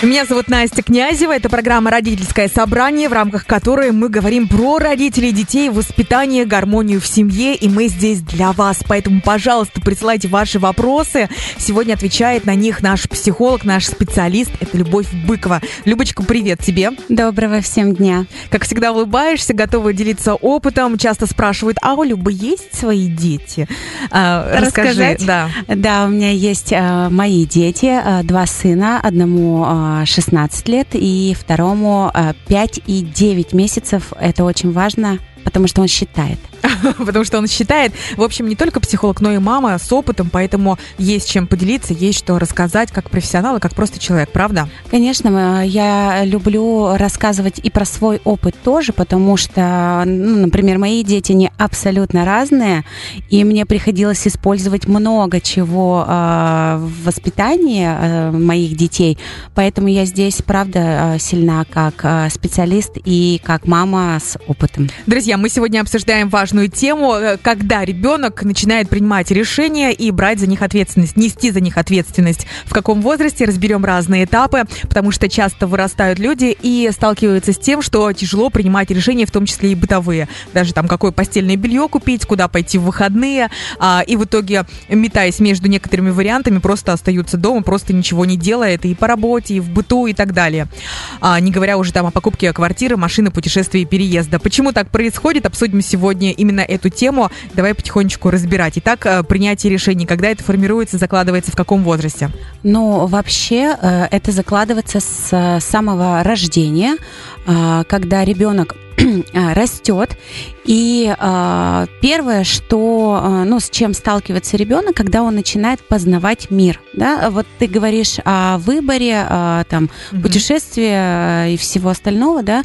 Меня зовут Настя Князева. Это программа «Родительское собрание», в рамках которой мы говорим про родителей детей, воспитание, гармонию в семье. И мы здесь для вас. Поэтому, пожалуйста, присылайте ваши вопросы. Сегодня отвечает на них наш психолог, наш специалист. Это Любовь Быкова. Любочка, привет тебе. Доброго всем дня. Как всегда, улыбаешься, готова делиться опытом. Часто спрашивают, а у Любы есть свои дети? А, расскажи. Да. да, у меня есть а, мои дети. А, два сына. Одному а, 16 лет, и второму 5 и 9 месяцев. Это очень важно, потому что он считает. потому что он считает, в общем, не только психолог, но и мама с опытом, поэтому есть чем поделиться, есть что рассказать как профессионал и как просто человек, правда? Конечно, я люблю рассказывать и про свой опыт тоже, потому что, ну, например, мои дети не абсолютно разные, и мне приходилось использовать много чего э, в воспитании э, моих детей, поэтому я здесь, правда, э, сильна как э, специалист и как мама с опытом. Друзья, мы сегодня обсуждаем важную важную тему, э, когда ребенок начинает принимать решения и брать за них ответственность, нести за них ответственность. В каком возрасте разберем разные этапы, потому что часто вырастают люди и сталкиваются с тем, что тяжело принимать решения, в том числе и бытовые. Даже там какое постельное белье купить, куда пойти в выходные. А, и в итоге, метаясь между некоторыми вариантами, просто остаются дома, просто ничего не делая. Это и по работе, и в быту, и так далее. А, не говоря уже там о покупке квартиры, машины, путешествия и переезда. Почему так происходит, обсудим сегодня именно эту тему. Давай потихонечку разбирать. Итак, э, принятие решений, когда это формируется, закладывается в каком возрасте? Ну, вообще, э, это закладывается с э, самого рождения, когда ребенок растет и э, первое, что, э, ну, с чем сталкивается ребенок, когда он начинает познавать мир, да, вот ты говоришь о выборе, э, там, mm путешествия и всего остального, да,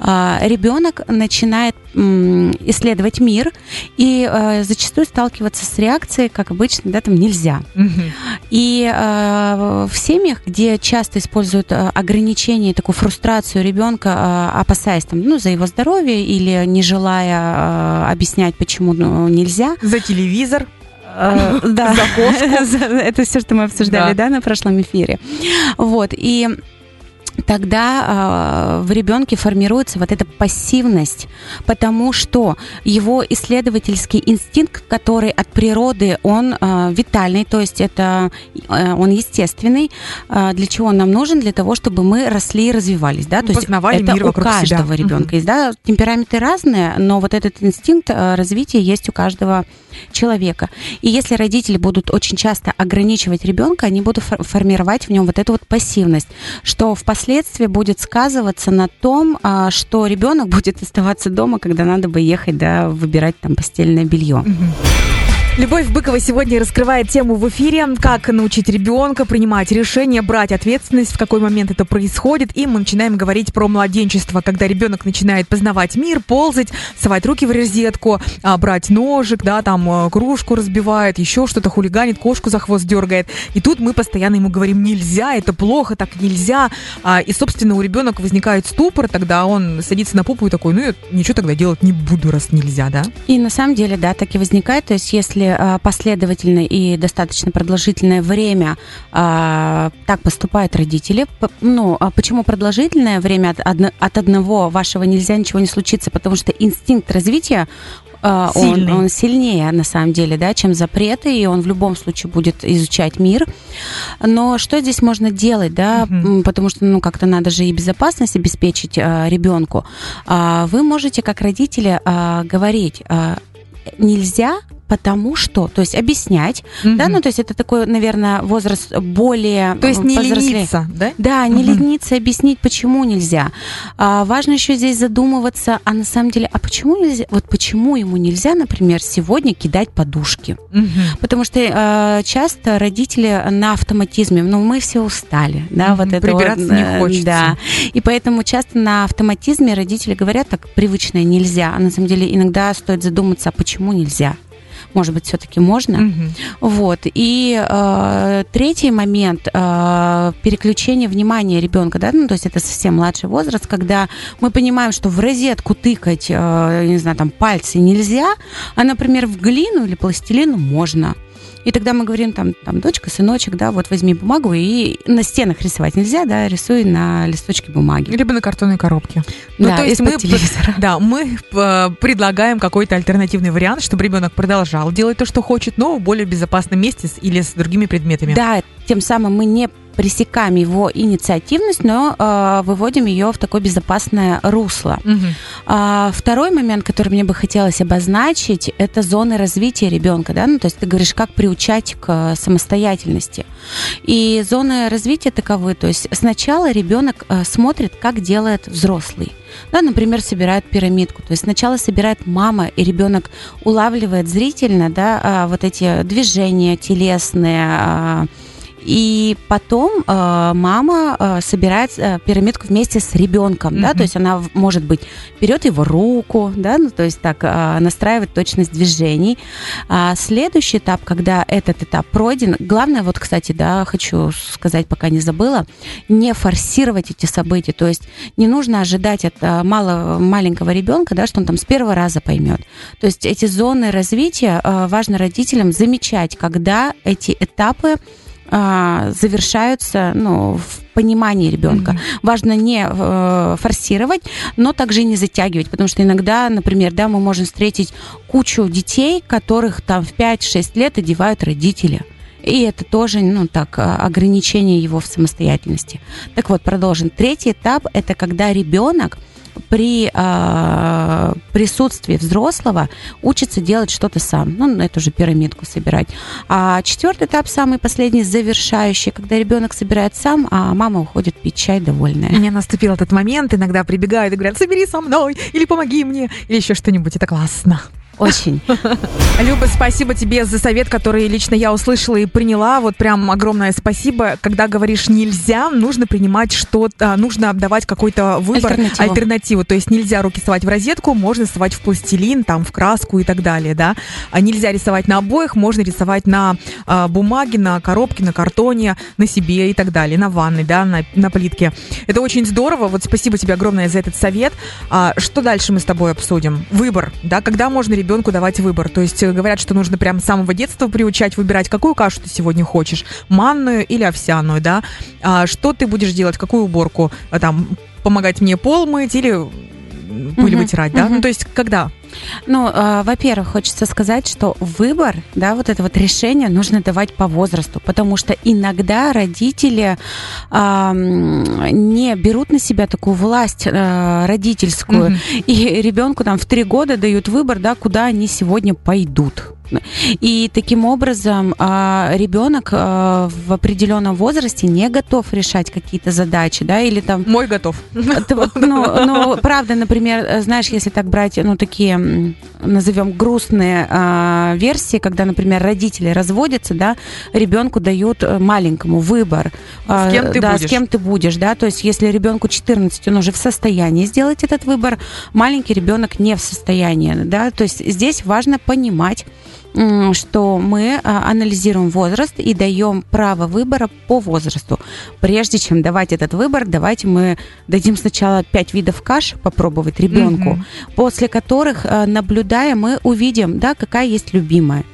э, ребенок начинает э, исследовать мир и э, зачастую сталкиваться с реакцией, как обычно, да, там нельзя. mm И э, в семьях, где часто используют ограничения, такую фрустрацию ребенка, э, опасаясь там, ну, за его здоровье или не желая э, объяснять, почему ну, нельзя. За телевизор. Э, да. За кошку. Это все, что мы обсуждали, да, на прошлом эфире. Вот. И тогда э, в ребенке формируется вот эта пассивность, потому что его исследовательский инстинкт, который от природы он э, витальный, то есть это э, он естественный, э, для чего он нам нужен, для того, чтобы мы росли и развивались, да, то есть это мир у каждого себя. ребенка угу. есть, да, темпераменты разные, но вот этот инстинкт э, развития есть у каждого человека. И если родители будут очень часто ограничивать ребенка, они будут формировать в нем вот эту вот пассивность, что впоследствии впоследствии будет сказываться на том, а, что ребенок будет оставаться дома, когда надо бы ехать, да, выбирать там постельное белье. Любовь Быкова сегодня раскрывает тему в эфире, как научить ребенка принимать решения, брать ответственность, в какой момент это происходит. И мы начинаем говорить про младенчество, когда ребенок начинает познавать мир, ползать, совать руки в розетку, а, брать ножик, да, там а, кружку разбивает, еще что-то хулиганит, кошку за хвост дергает. И тут мы постоянно ему говорим, нельзя, это плохо, так нельзя. А, и, собственно, у ребенка возникает ступор, тогда он садится на попу и такой, ну, я ничего тогда делать не буду, раз нельзя, да? И на самом деле, да, так и возникает. То есть, если если а, последовательно и достаточно продолжительное время а, так поступают родители, ну, а почему продолжительное время от, одного вашего нельзя ничего не случится? Потому что инстинкт развития он, он сильнее, на самом деле, да, чем запреты, и он в любом случае будет изучать мир. Но что здесь можно делать, да, угу. потому что, ну, как-то надо же и безопасность обеспечить а, ребенку. А, вы можете, как родители, а, говорить, а, нельзя потому что, то есть объяснять, mm-hmm. да, ну то есть это такой, наверное, возраст более То есть не лениться, да? Да, не mm-hmm. лениться, объяснить, почему нельзя. А, важно еще здесь задумываться, а на самом деле, а почему нельзя, вот почему ему нельзя, например, сегодня кидать подушки? Mm-hmm. Потому что а, часто родители на автоматизме, ну мы все устали, да, mm-hmm. вот это Прибираться вот, не э, хочется. Да, и поэтому часто на автоматизме родители говорят так, привычное нельзя, а на самом деле иногда стоит задуматься, а почему нельзя? Может быть, все-таки можно. Угу. Вот. И э, третий момент э, переключение внимания ребенка, да, ну, то есть это совсем младший возраст, когда мы понимаем, что в розетку тыкать, э, не знаю, там пальцы нельзя, а, например, в глину или пластилин можно. И тогда мы говорим, там, там, дочка, сыночек, да, вот возьми бумагу и на стенах рисовать нельзя, да, рисуй на листочке бумаги. Либо на картонной коробке. Ну, да, то есть мы, телевизора. да, мы э, предлагаем какой-то альтернативный вариант, чтобы ребенок продолжал делать то, что хочет, но в более безопасном месте или с другими предметами. Да, тем самым мы не пресекаем его инициативность, но э, выводим ее в такое безопасное русло. Угу. А, второй момент, который мне бы хотелось обозначить, это зоны развития ребенка, да, ну то есть ты говоришь, как приучать к самостоятельности. И зоны развития таковы, то есть сначала ребенок э, смотрит, как делает взрослый. Да, например, собирает пирамидку. То есть сначала собирает мама, и ребенок улавливает зрительно да, а, вот эти движения телесные, а, и потом э, мама э, собирает э, пирамидку вместе с ребенком, mm-hmm. да, то есть она может быть берет его руку, да, ну то есть так э, настраивает точность движений. А следующий этап, когда этот этап пройден, главное вот, кстати, да, хочу сказать, пока не забыла, не форсировать эти события, то есть не нужно ожидать от э, мало, маленького ребенка, да, что он там с первого раза поймет. То есть эти зоны развития э, важно родителям замечать, когда эти этапы а, завершаются ну, в понимании ребенка. Mm-hmm. Важно не э, форсировать, но также и не затягивать, потому что иногда, например, да, мы можем встретить кучу детей, которых там в 5-6 лет одевают родители. И это тоже, ну так, а, ограничение его в самостоятельности. Так вот, продолжим. Третий этап – это когда ребенок при э, присутствии взрослого учится делать что-то сам. Ну, эту же пирамидку собирать. А четвертый этап, самый последний, завершающий, когда ребенок собирает сам, а мама уходит пить чай довольная. Мне наступил этот момент, иногда прибегают и говорят, собери со мной, или помоги мне, или еще что-нибудь. Это классно. Очень. Люба, спасибо тебе за совет, который лично я услышала и приняла. Вот прям огромное спасибо. Когда говоришь нельзя, нужно принимать что-то, нужно отдавать какой-то выбор, альтернативу. альтернативу. То есть нельзя руки совать в розетку, можно совать в пластилин, там, в краску и так далее, да. А нельзя рисовать на обоих, можно рисовать на э, бумаге, на коробке, на картоне, на себе и так далее, на ванной, да, на, на плитке. Это очень здорово. Вот спасибо тебе огромное за этот совет. А, что дальше мы с тобой обсудим? Выбор, да, когда можно ребенку давать выбор. То есть э, говорят, что нужно прям с самого детства приучать выбирать, какую кашу ты сегодня хочешь, манную или овсяную, да, а что ты будешь делать, какую уборку, а, там, помогать мне пол мыть или пыль вытирать, да? Ну, то есть когда? Ну, э, во-первых, хочется сказать, что выбор, да, вот это вот решение нужно давать по возрасту, потому что иногда родители э, не берут на себя такую власть э, родительскую, mm-hmm. и ребенку там в три года дают выбор, да, куда они сегодня пойдут. И таким образом а, ребенок а, в определенном возрасте не готов решать какие-то задачи, да, или там... Мой готов. Ну, ну, правда, например, знаешь, если так брать, ну, такие, назовем, грустные а, версии, когда, например, родители разводятся, да, ребенку дают э, маленькому выбор. С кем ты да, будешь. с кем ты будешь, да, то есть если ребенку 14, он уже в состоянии сделать этот выбор, маленький ребенок не в состоянии, да, то есть здесь важно понимать, что мы а, анализируем возраст и даем право выбора по возрасту. Прежде чем давать этот выбор, давайте мы дадим сначала пять видов каш попробовать ребенку, угу. после которых, а, наблюдая, мы увидим, да, какая есть любимая.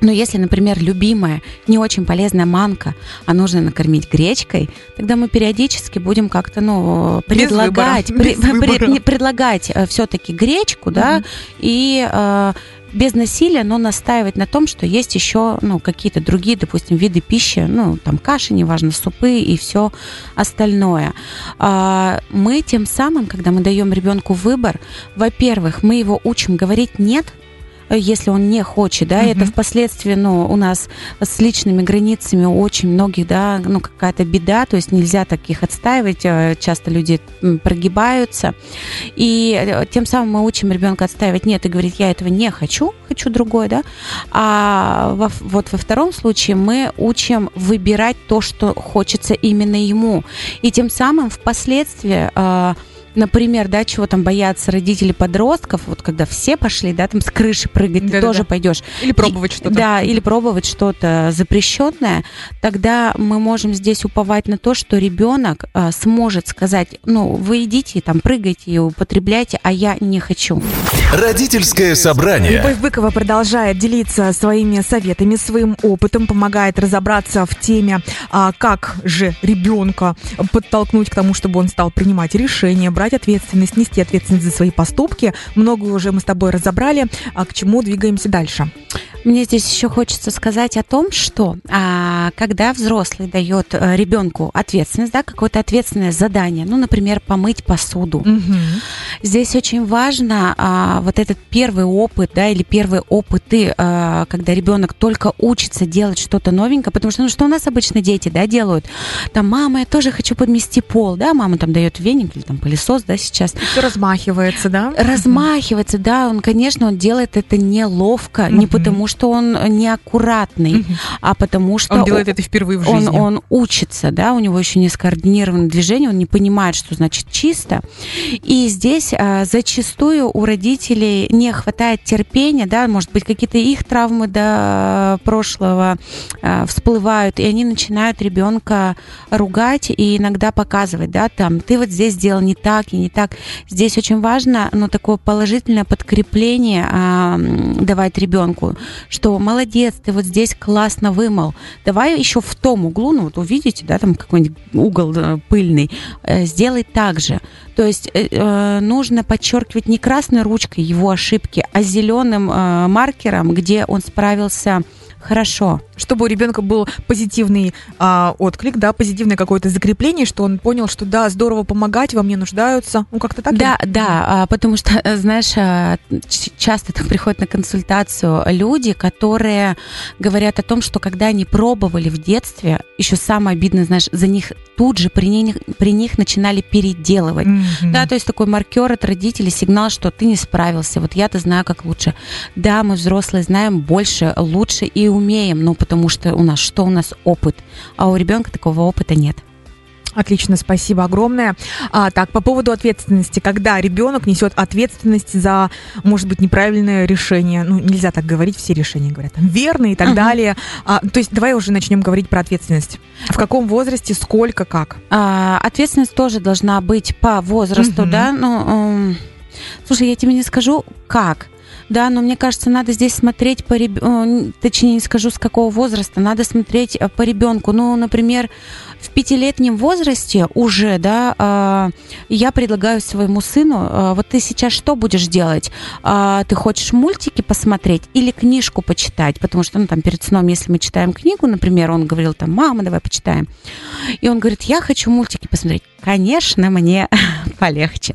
Но если, например, любимая, не очень полезная манка, а нужно накормить гречкой, тогда мы периодически будем как-то, ну, предлагать, Без выбора. При, предлагать э, все-таки гречку, угу. да, и э, без насилия, но настаивать на том, что есть еще ну, какие-то другие, допустим, виды пищи, ну, там каши, неважно, супы и все остальное. А, мы тем самым, когда мы даем ребенку выбор, во-первых, мы его учим говорить «нет», если он не хочет, да, угу. это впоследствии, ну, у нас с личными границами у очень многих, да, ну, какая-то беда, то есть нельзя таких отстаивать, э, часто люди прогибаются, и э, тем самым мы учим ребенка отстаивать нет и говорить, я этого не хочу, хочу другое, да, а во, вот во втором случае мы учим выбирать то, что хочется именно ему, и тем самым впоследствии э, например, да, чего там боятся родители подростков, вот когда все пошли, да, там с крыши прыгать, ты тоже пойдешь. Или пробовать что-то. Да, или пробовать что-то запрещенное, тогда мы можем здесь уповать на то, что ребенок а, сможет сказать, ну, вы идите, там, прыгайте и употребляйте, а я не хочу. Родительское собрание. Любовь Быкова продолжает делиться своими советами, своим опытом, помогает разобраться в теме, а, как же ребенка подтолкнуть к тому, чтобы он стал принимать решения, брать ответственность, нести ответственность за свои поступки. Многое уже мы с тобой разобрали, а к чему двигаемся дальше. Мне здесь еще хочется сказать о том, что а, когда взрослый дает э, ребенку ответственность, да, какое-то ответственное задание, ну, например, помыть посуду, угу. здесь очень важно а, вот этот первый опыт, да, или первые опыты, а, когда ребенок только учится делать что-то новенькое, потому что, ну, что у нас обычно дети, да, делают? Там, мама, я тоже хочу подмести пол, да, мама там дает веник или там пылесос, да, сейчас. Все размахивается, да? Размахивается, да, он, конечно, он делает это неловко, угу. не потому что что он неаккуратный, угу. а потому что... Он делает это впервые в жизни. Он, он учится, да, у него еще не скоординированное движение, он не понимает, что значит чисто. И здесь а, зачастую у родителей не хватает терпения, да, может быть, какие-то их травмы до прошлого а, всплывают, и они начинают ребенка ругать и иногда показывать, да, там, ты вот здесь сделал не так и не так. Здесь очень важно, ну, такое положительное подкрепление а, давать ребенку, что молодец, ты вот здесь классно вымыл. Давай еще в том углу, ну вот увидите, да, там какой-нибудь угол э, пыльный, э, сделай так же. То есть э, нужно подчеркивать не красной ручкой его ошибки, а зеленым маркером, где он справился хорошо. Чтобы у ребенка был позитивный а, отклик, да, позитивное какое-то закрепление, что он понял, что да, здорово помогать, во мне нуждаются. Ну, как-то так? Да, или? да, а, потому что, э, знаешь, а, часто так приходят на консультацию люди, которые говорят о том, что когда они пробовали в детстве, еще самое обидное, знаешь, за них тут же при них, при них начинали переделывать. Mm-hmm. Да, то есть такой маркер от родителей, сигнал, что ты не справился, вот я-то знаю, как лучше. Да, мы взрослые знаем больше, лучше и умеем, ну, потому что у нас что? У нас опыт, а у ребенка такого опыта нет. Отлично, спасибо огромное. А, так, по поводу ответственности. Когда ребенок несет ответственность за, может быть, неправильное решение, ну, нельзя так говорить, все решения говорят, там, верные и так uh-huh. далее. А, то есть давай уже начнем говорить про ответственность. В каком возрасте, сколько, как? А, ответственность тоже должна быть по возрасту, uh-huh. да? Ну, э, слушай, я тебе не скажу, как да, но мне кажется, надо здесь смотреть по ребенку, точнее не скажу с какого возраста, надо смотреть э, по ребенку. Ну, например, в пятилетнем возрасте уже, да, а, я предлагаю своему сыну, а, вот ты сейчас что будешь делать? А, ты хочешь мультики посмотреть или книжку почитать? Потому что, ну, там, перед сном, если мы читаем книгу, например, он говорил, там, мама, давай почитаем. И он говорит, я хочу мультики посмотреть. Конечно, мне полегче.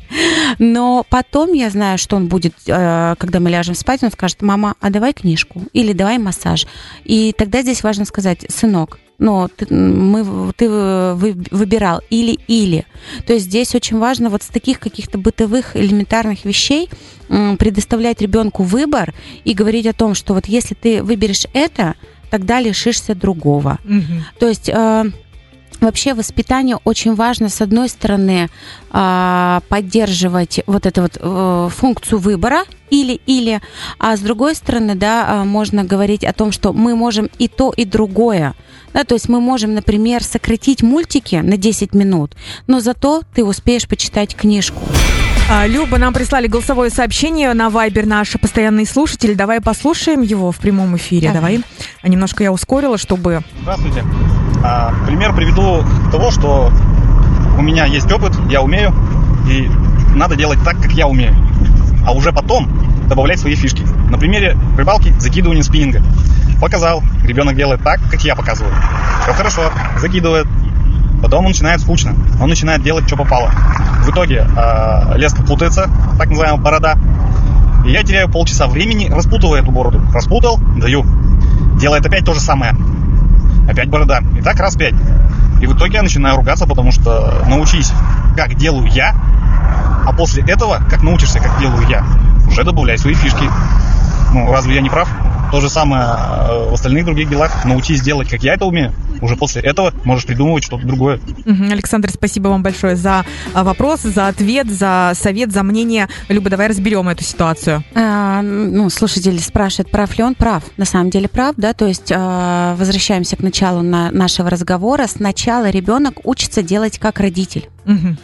Но потом я знаю, что он будет, когда мы ляжем спать, он скажет, мама, а давай книжку или давай массаж. И тогда здесь важно сказать, сынок, но ты, мы, ты выбирал или-или. То есть здесь очень важно вот с таких каких-то бытовых элементарных вещей предоставлять ребенку выбор и говорить о том, что вот если ты выберешь это, тогда лишишься другого. Угу. То есть э, Вообще воспитание очень важно, с одной стороны, а, поддерживать вот эту вот э, функцию выбора или-или, а с другой стороны, да, а, можно говорить о том, что мы можем и то, и другое. Да, то есть мы можем, например, сократить мультики на 10 минут, но зато ты успеешь почитать книжку. А, Люба, нам прислали голосовое сообщение на Вайбер наш постоянный слушатель. Давай послушаем его в прямом эфире. Давай. Давай. А немножко я ускорила, чтобы... Здравствуйте. А, пример приведу того, что у меня есть опыт, я умею, и надо делать так, как я умею. А уже потом добавлять свои фишки. На примере рыбалки закидывания спиннинга. Показал, ребенок делает так, как я показываю. Все хорошо, закидывает. Потом он начинает скучно. Он начинает делать, что попало. В итоге э, леска путается, так называемая борода. И я теряю полчаса времени, распутывая эту бороду. Распутал, даю. Делает опять то же самое. Опять борода. И так раз пять. И в итоге я начинаю ругаться, потому что научись, как делаю я, а после этого, как научишься, как делаю я, уже добавляй свои фишки. Ну, разве я не прав? То же самое э, в остальных других делах. Научись делать, как я это умею. Уже после этого можешь придумывать что-то другое. Александр, спасибо вам большое за а, вопрос, за ответ, за совет, за мнение. Люба, давай разберем эту ситуацию. А, ну, слушатель спрашивает, прав ли он? Прав. На самом деле прав, да, то есть а, возвращаемся к началу на- нашего разговора. Сначала ребенок учится делать как родитель. Мгм.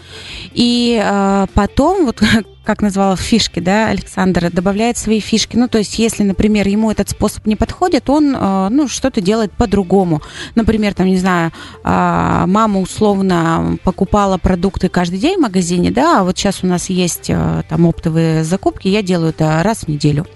И э, потом, вот как назвала фишки, да, Александр, добавляет свои фишки. Ну, то есть, если, например, ему этот способ не подходит, он, э, ну, что-то делает по-другому. Например, там, не знаю, а, мама условно покупала продукты каждый день в магазине, да, а вот сейчас у нас есть э, там оптовые закупки, я делаю это раз в неделю.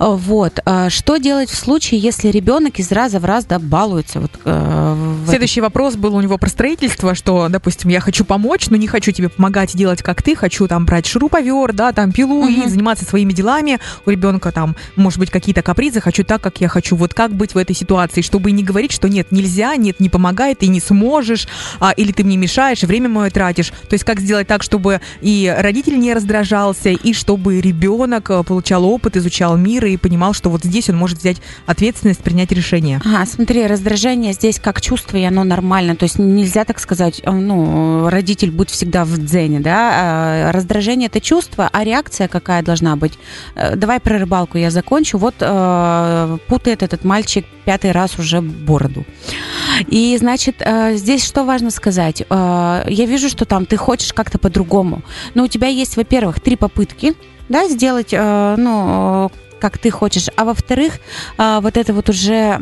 Э, Вот. Что делать в случае, если ребенок из раза в раз, да, балуется? Вот, в этом Следующий вопрос был у него про строительство, что, допустим, я хочу помочь, но не хочу тебе помогать делать как ты, хочу там брать шуруповер, да, там пилу и Мгм. заниматься своими делами. У ребенка там, может быть, какие-то капризы, хочу так, как я хочу. Вот как быть в этой ситуации, чтобы не говорить, что нет, нельзя, нет, не помогает, ты не сможешь, а, или ты мне мешаешь, и время мое тратишь. То есть как сделать так, чтобы и родитель не раздражался, и чтобы ребенок э, получал опыт, изучал мир и понимал, что вот здесь он может взять ответственность, принять решение. Ага, смотри, раздражение здесь как чувство, и оно нормально. То есть нельзя так сказать, э, ну, родитель будь всегда в дзене, да. А Раздражение это чувство, а реакция какая должна быть? Э, Давай про рыбалку я закончу. Вот э, путает этот мальчик пятый раз уже бороду. И, значит, э, здесь что важно сказать? Э, Я вижу, что там ты хочешь как-то по-другому. Но у тебя есть, во-первых, три попытки, да, сделать, э, ну, как ты хочешь. А во-вторых, а, вот это вот уже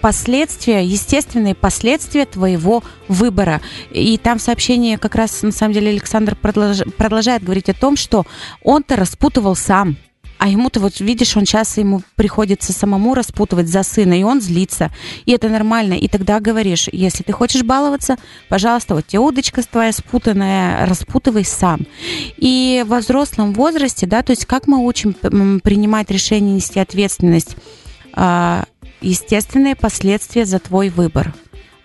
последствия, естественные последствия твоего выбора. И там сообщение как раз, на самом деле, Александр продолж- продолжает говорить о том, что он-то распутывал сам. А ему-то вот, видишь, он сейчас ему приходится самому распутывать за сына, и он злится. И это нормально. И тогда говоришь, если ты хочешь баловаться, пожалуйста, вот тебе удочка твоя спутанная, распутывай сам. И во взрослом возрасте, да, то есть как мы учим принимать решение, нести ответственность, А, естественные последствия за твой выбор.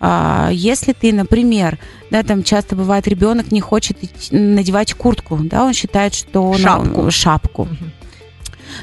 А, Если ты, например, да, там часто бывает ребенок не хочет надевать куртку, да, он считает, что он- Шапку. шапку.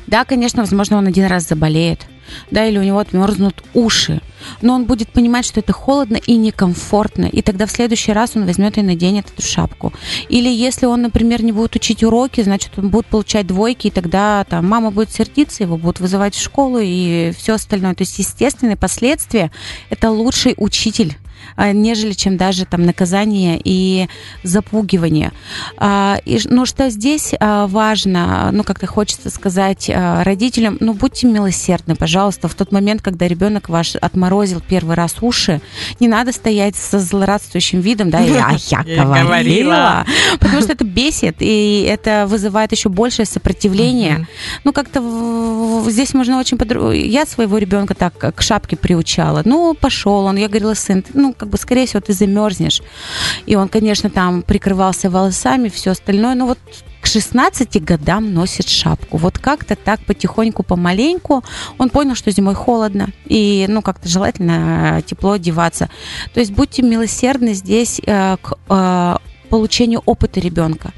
Да, конечно, возможно, он один раз заболеет, да, или у него отмерзнут уши, но он будет понимать, что это холодно и некомфортно, и тогда в следующий раз он возьмет и наденет эту шапку. Или если он, например, не будет учить уроки, значит, он будет получать двойки, и тогда там мама будет сердиться, его будут вызывать в школу и все остальное. То есть естественные последствия – это лучший учитель нежели чем даже там наказание и запугивание. А, и, но что здесь а, важно, ну как-то хочется сказать а, родителям, ну будьте милосердны, пожалуйста, в тот момент, когда ребенок ваш отморозил первый раз уши, не надо стоять со злорадствующим видом, да, «А я Я говорила, говорила». потому что это бесит, и это вызывает еще большее сопротивление. Ну, как-то здесь можно очень. Я своего ребенка так к шапке приучала. Ну, пошел он. Я говорила, сын, ты, ну, как бы, скорее всего, ты замерзнешь. И он, конечно, там прикрывался волосами, все остальное. Но вот к 16 годам носит шапку. Вот как-то так потихоньку, помаленьку он понял, что зимой холодно. И, ну, как-то желательно тепло одеваться. То есть будьте милосердны здесь э, к э, получению опыта ребенка.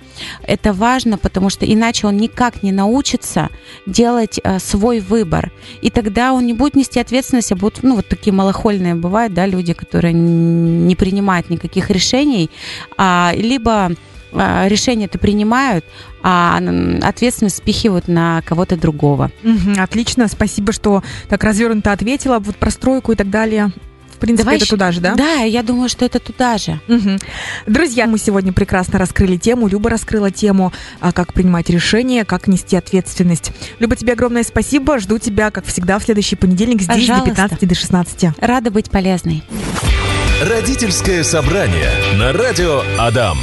Это важно, потому что иначе он никак не научится делать э, свой выбор. И тогда он не будет нести ответственность, а будут, ну, вот такие малохольные бывают, да, люди, которые не принимают никаких решений, а, либо а, решения-то принимают, а ответственность спихивают на кого-то другого. Мгм, Отлично, спасибо, что так развернуто ответила. Вот про стройку и так далее. В принципе, Давай это еще- туда же, да? Да, я думаю, что это туда же. Мгм. Друзья, мы сегодня прекрасно раскрыли тему. Люба раскрыла тему, а, как принимать решения, как нести ответственность. Люба, тебе огромное спасибо. Жду тебя, как всегда, в следующий понедельник здесь до Пожалуйста. 15 до 16. Рада быть полезной. Родительское собрание на радио Адам.